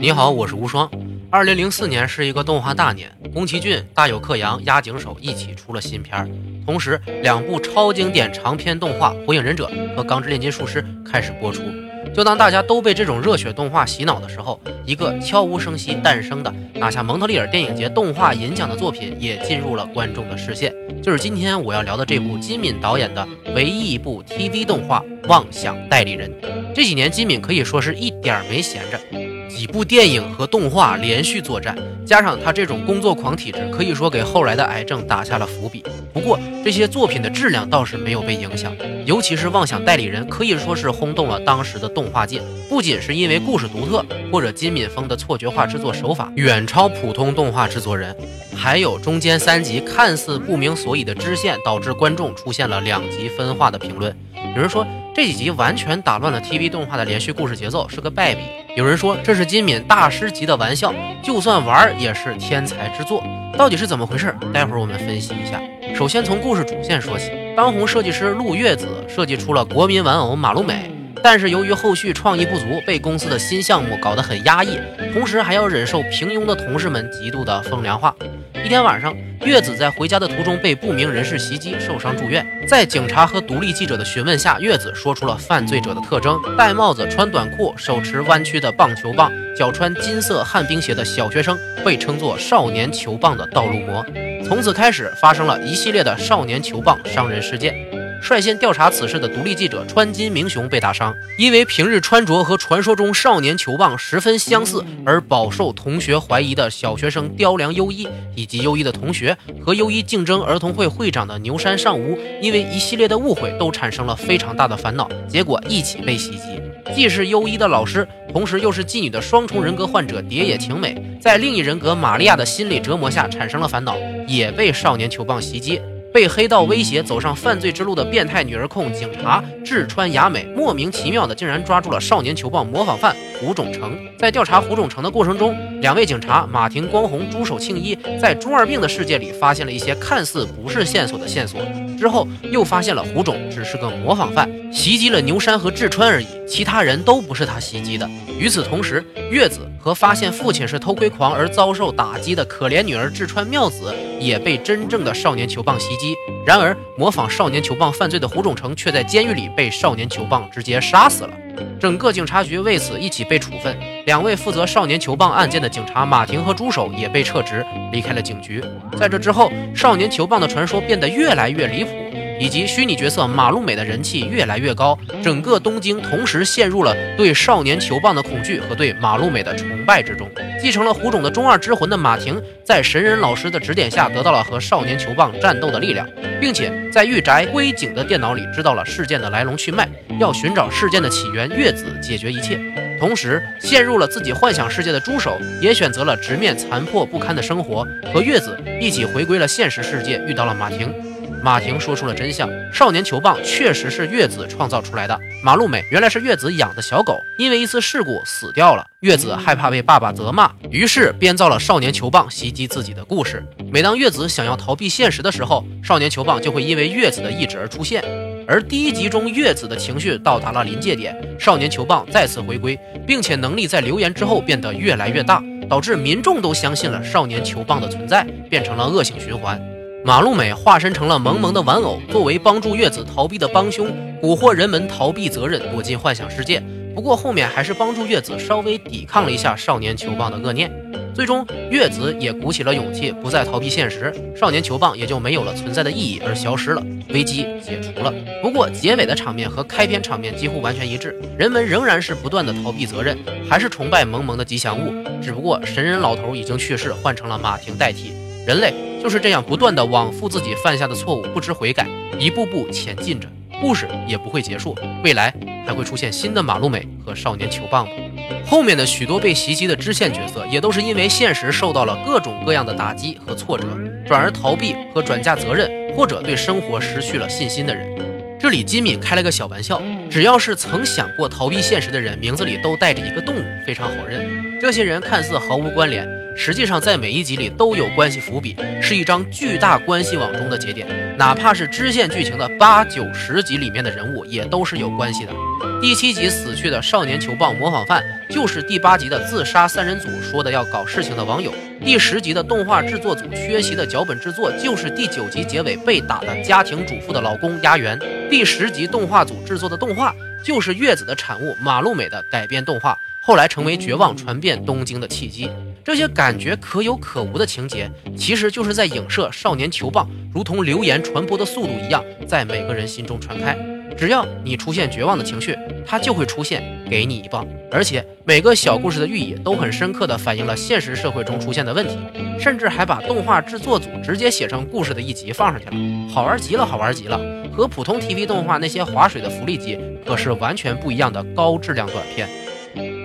你好，我是无双。二零零四年是一个动画大年，宫崎骏、大友克洋、押井守一起出了新片儿，同时两部超经典长篇动画《火影忍者》和《钢之炼金术师》开始播出。就当大家都被这种热血动画洗脑的时候，一个悄无声息诞生的、拿下蒙特利尔电影节动画银奖的作品也进入了观众的视线，就是今天我要聊的这部金敏导演的唯一一部 TV 动画《妄想代理人》。这几年金敏可以说是一点儿没闲着。几部电影和动画连续作战，加上他这种工作狂体质，可以说给后来的癌症打下了伏笔。不过这些作品的质量倒是没有被影响，尤其是《妄想代理人》，可以说是轰动了当时的动画界。不仅是因为故事独特，或者金敏峰的错觉化制作手法远超普通动画制作人，还有中间三集看似不明所以的支线，导致观众出现了两极分化的评论。有人说这几集完全打乱了 TV 动画的连续故事节奏，是个败笔。有人说这是金敏大师级的玩笑，就算玩也是天才之作。到底是怎么回事？待会儿我们分析一下。首先从故事主线说起，当红设计师陆月子设计出了国民玩偶马路美，但是由于后续创意不足，被公司的新项目搞得很压抑，同时还要忍受平庸的同事们极度的风凉话。一天晚上，月子在回家的途中被不明人士袭击，受伤住院。在警察和独立记者的询问下，月子说出了犯罪者的特征：戴帽子、穿短裤、手持弯曲的棒球棒、脚穿金色旱冰鞋的小学生，被称作“少年球棒”的道路魔。从此开始，发生了一系列的少年球棒伤人事件。率先调查此事的独立记者川金明雄被打伤，因为平日穿着和传说中少年球棒十分相似而饱受同学怀疑的小学生雕梁优一，以及优一的同学和优一竞争儿童会会长的牛山尚吾，因为一系列的误会都产生了非常大的烦恼，结果一起被袭击。既是优一的老师，同时又是妓女的双重人格患者蝶野晴美，在另一人格玛利亚的心理折磨下产生了烦恼，也被少年球棒袭击。被黑道威胁走上犯罪之路的变态女儿控警察志川雅美，莫名其妙的竟然抓住了少年球棒模仿犯胡种成。在调查胡种成的过程中，两位警察马庭光弘、朱守庆一在中二病的世界里发现了一些看似不是线索的线索。之后又发现了胡种只是个模仿犯，袭击了牛山和志川而已，其他人都不是他袭击的。与此同时，月子和发现父亲是偷窥狂而遭受打击的可怜女儿志川妙子也被真正的少年球棒袭击。然而，模仿少年球棒犯罪的胡种成却在监狱里被少年球棒直接杀死了。整个警察局为此一起被处分，两位负责少年球棒案件的警察马婷和朱守也被撤职，离开了警局。在这之后，少年球棒的传说变得越来越离谱。以及虚拟角色马路美的人气越来越高，整个东京同时陷入了对少年球棒的恐惧和对马路美的崇拜之中。继承了胡种的中二之魂的马婷，在神人老师的指点下，得到了和少年球棒战斗的力量，并且在御宅龟井的电脑里知道了事件的来龙去脉，要寻找事件的起源，月子解决一切。同时，陷入了自己幻想世界的猪手也选择了直面残破不堪的生活，和月子一起回归了现实世界，遇到了马婷。马婷说出了真相：少年球棒确实是月子创造出来的。马路美原来是月子养的小狗，因为一次事故死掉了。月子害怕被爸爸责骂，于是编造了少年球棒袭击自己的故事。每当月子想要逃避现实的时候，少年球棒就会因为月子的意志而出现。而第一集中，月子的情绪到达了临界点，少年球棒再次回归，并且能力在留言之后变得越来越大，导致民众都相信了少年球棒的存在，变成了恶性循环。马路美化身成了萌萌的玩偶，作为帮助月子逃避的帮凶，蛊惑人们逃避责任，躲进幻想世界。不过后面还是帮助月子稍微抵抗了一下少年球棒的恶念，最终月子也鼓起了勇气，不再逃避现实，少年球棒也就没有了存在的意义而消失了，危机解除了。不过结尾的场面和开篇场面几乎完全一致，人们仍然是不断的逃避责任，还是崇拜萌萌的吉祥物，只不过神人老头已经去世，换成了马婷代替。人类就是这样不断的往复自己犯下的错误，不知悔改，一步步前进着，故事也不会结束，未来还会出现新的马路美和少年球棒。后面的许多被袭击的支线角色，也都是因为现实受到了各种各样的打击和挫折，转而逃避和转嫁责任，或者对生活失去了信心的人。这里金敏开了个小玩笑，只要是曾想过逃避现实的人，名字里都带着一个动物，非常好认。这些人看似毫无关联。实际上，在每一集里都有关系伏笔，是一张巨大关系网中的节点。哪怕是支线剧情的八九十集里面的人物，也都是有关系的。第七集死去的少年球棒模仿犯，就是第八集的自杀三人组说的要搞事情的网友。第十集的动画制作组缺席的脚本制作，就是第九集结尾被打的家庭主妇的老公鸭园。第十集动画组制作的动画，就是月子的产物马路美的改编动画，后来成为绝望传遍东京的契机。这些感觉可有可无的情节，其实就是在影射少年球棒如同流言传播的速度一样，在每个人心中传开。只要你出现绝望的情绪，它就会出现，给你一棒。而且每个小故事的寓意都很深刻地反映了现实社会中出现的问题，甚至还把动画制作组直接写成故事的一集放上去了，好玩极了，好玩极了！和普通 TV 动画那些划水的福利机可是完全不一样的高质量短片。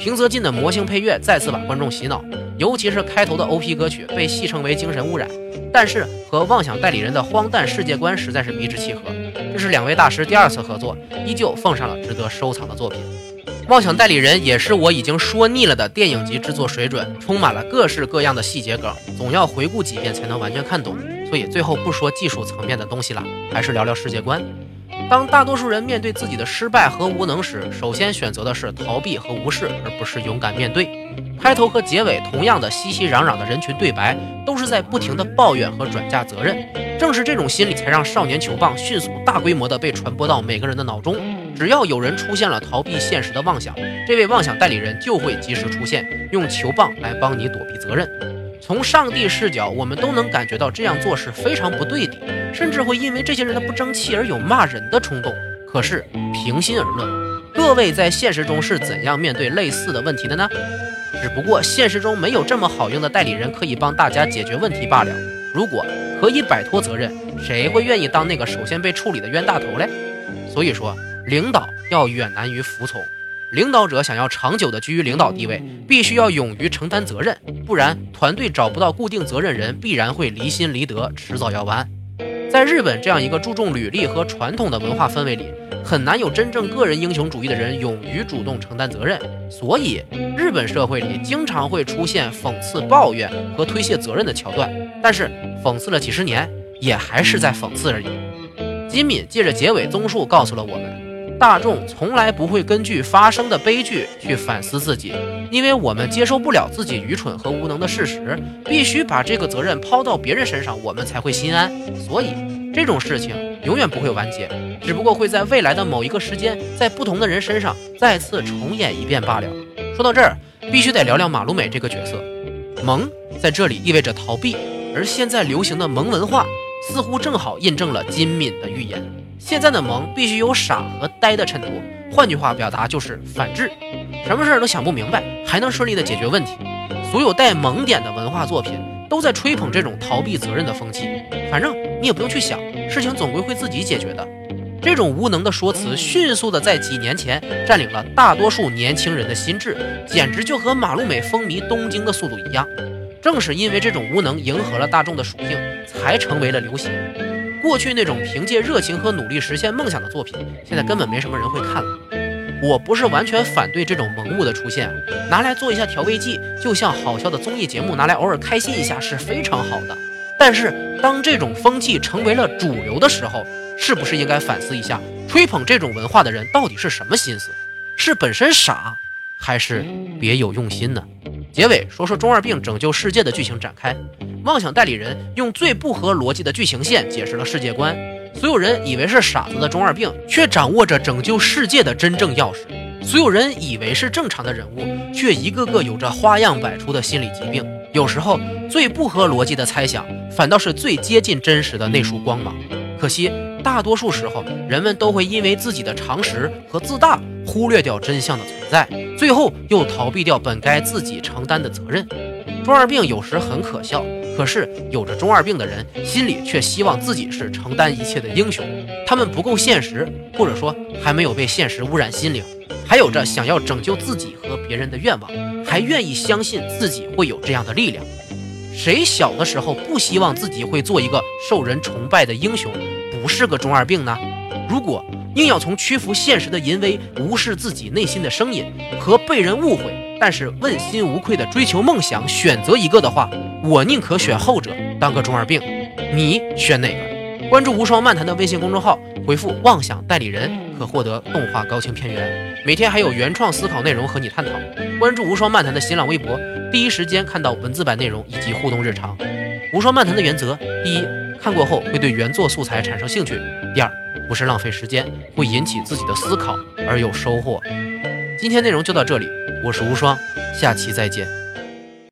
平泽进的魔性配乐再次把观众洗脑，尤其是开头的 OP 歌曲被戏称为精神污染，但是和妄想代理人的荒诞世界观实在是迷之契合。这是两位大师第二次合作，依旧奉上了值得收藏的作品。妄想代理人也是我已经说腻了的电影级制作水准，充满了各式各样的细节梗，总要回顾几遍才能完全看懂。所以最后不说技术层面的东西了，还是聊聊世界观。当大多数人面对自己的失败和无能时，首先选择的是逃避和无视，而不是勇敢面对。开头和结尾同样的熙熙攘攘的人群对白，都是在不停的抱怨和转嫁责任。正是这种心理，才让少年球棒迅速大规模的被传播到每个人的脑中。只要有人出现了逃避现实的妄想，这位妄想代理人就会及时出现，用球棒来帮你躲避责任。从上帝视角，我们都能感觉到这样做是非常不对的，甚至会因为这些人的不争气而有骂人的冲动。可是平心而论，各位在现实中是怎样面对类似的问题的呢？只不过现实中没有这么好用的代理人可以帮大家解决问题罢了。如果可以摆脱责任，谁会愿意当那个首先被处理的冤大头嘞？所以说，领导要远难于服从。领导者想要长久的居于领导地位，必须要勇于承担责任，不然团队找不到固定责任人，必然会离心离德，迟早要完。在日本这样一个注重履历和传统的文化氛围里，很难有真正个人英雄主义的人勇于主动承担责任，所以日本社会里经常会出现讽刺、抱怨和推卸责任的桥段。但是讽刺了几十年，也还是在讽刺而已。金敏借着结尾综述告诉了我们。大众从来不会根据发生的悲剧去反思自己，因为我们接受不了自己愚蠢和无能的事实，必须把这个责任抛到别人身上，我们才会心安。所以这种事情永远不会完结，只不过会在未来的某一个时间，在不同的人身上再次重演一遍罢了。说到这儿，必须得聊聊马路美这个角色，萌在这里意味着逃避，而现在流行的萌文化似乎正好印证了金敏的预言。现在的萌必须有傻和呆的衬托，换句话表达就是反智，什么事儿都想不明白，还能顺利的解决问题。所有带萌点的文化作品都在吹捧这种逃避责任的风气。反正你也不用去想，事情总归会自己解决的。这种无能的说辞，迅速的在几年前占领了大多数年轻人的心智，简直就和马路美风靡东京的速度一样。正是因为这种无能迎合了大众的属性，才成为了流行。过去那种凭借热情和努力实现梦想的作品，现在根本没什么人会看了。我不是完全反对这种萌物的出现，拿来做一下调味剂，就像好笑的综艺节目拿来偶尔开心一下是非常好的。但是当这种风气成为了主流的时候，是不是应该反思一下，吹捧这种文化的人到底是什么心思？是本身傻，还是别有用心呢？结尾说说中二病拯救世界的剧情展开。妄想代理人用最不合逻辑的剧情线解释了世界观，所有人以为是傻子的中二病，却掌握着拯救世界的真正钥匙；所有人以为是正常的人物，却一个个有着花样百出的心理疾病。有时候，最不合逻辑的猜想，反倒是最接近真实的那束光芒。可惜，大多数时候，人们都会因为自己的常识和自大，忽略掉真相的存在，最后又逃避掉本该自己承担的责任。中二病有时很可笑。可是有着中二病的人，心里却希望自己是承担一切的英雄。他们不够现实，或者说还没有被现实污染心灵，还有着想要拯救自己和别人的愿望，还愿意相信自己会有这样的力量。谁小的时候不希望自己会做一个受人崇拜的英雄，不是个中二病呢？如果硬要从屈服现实的淫威，无视自己内心的声音和被人误会。但是问心无愧的追求梦想，选择一个的话，我宁可选后者，当个中二病。你选哪个？关注无双漫谈的微信公众号，回复“妄想代理人”可获得动画高清片源，每天还有原创思考内容和你探讨。关注无双漫谈的新浪微博，第一时间看到文字版内容以及互动日常。无双漫谈的原则：第一，看过后会对原作素材产生兴趣；第二，不是浪费时间，会引起自己的思考而有收获。今天内容就到这里，我是无双，下期再见。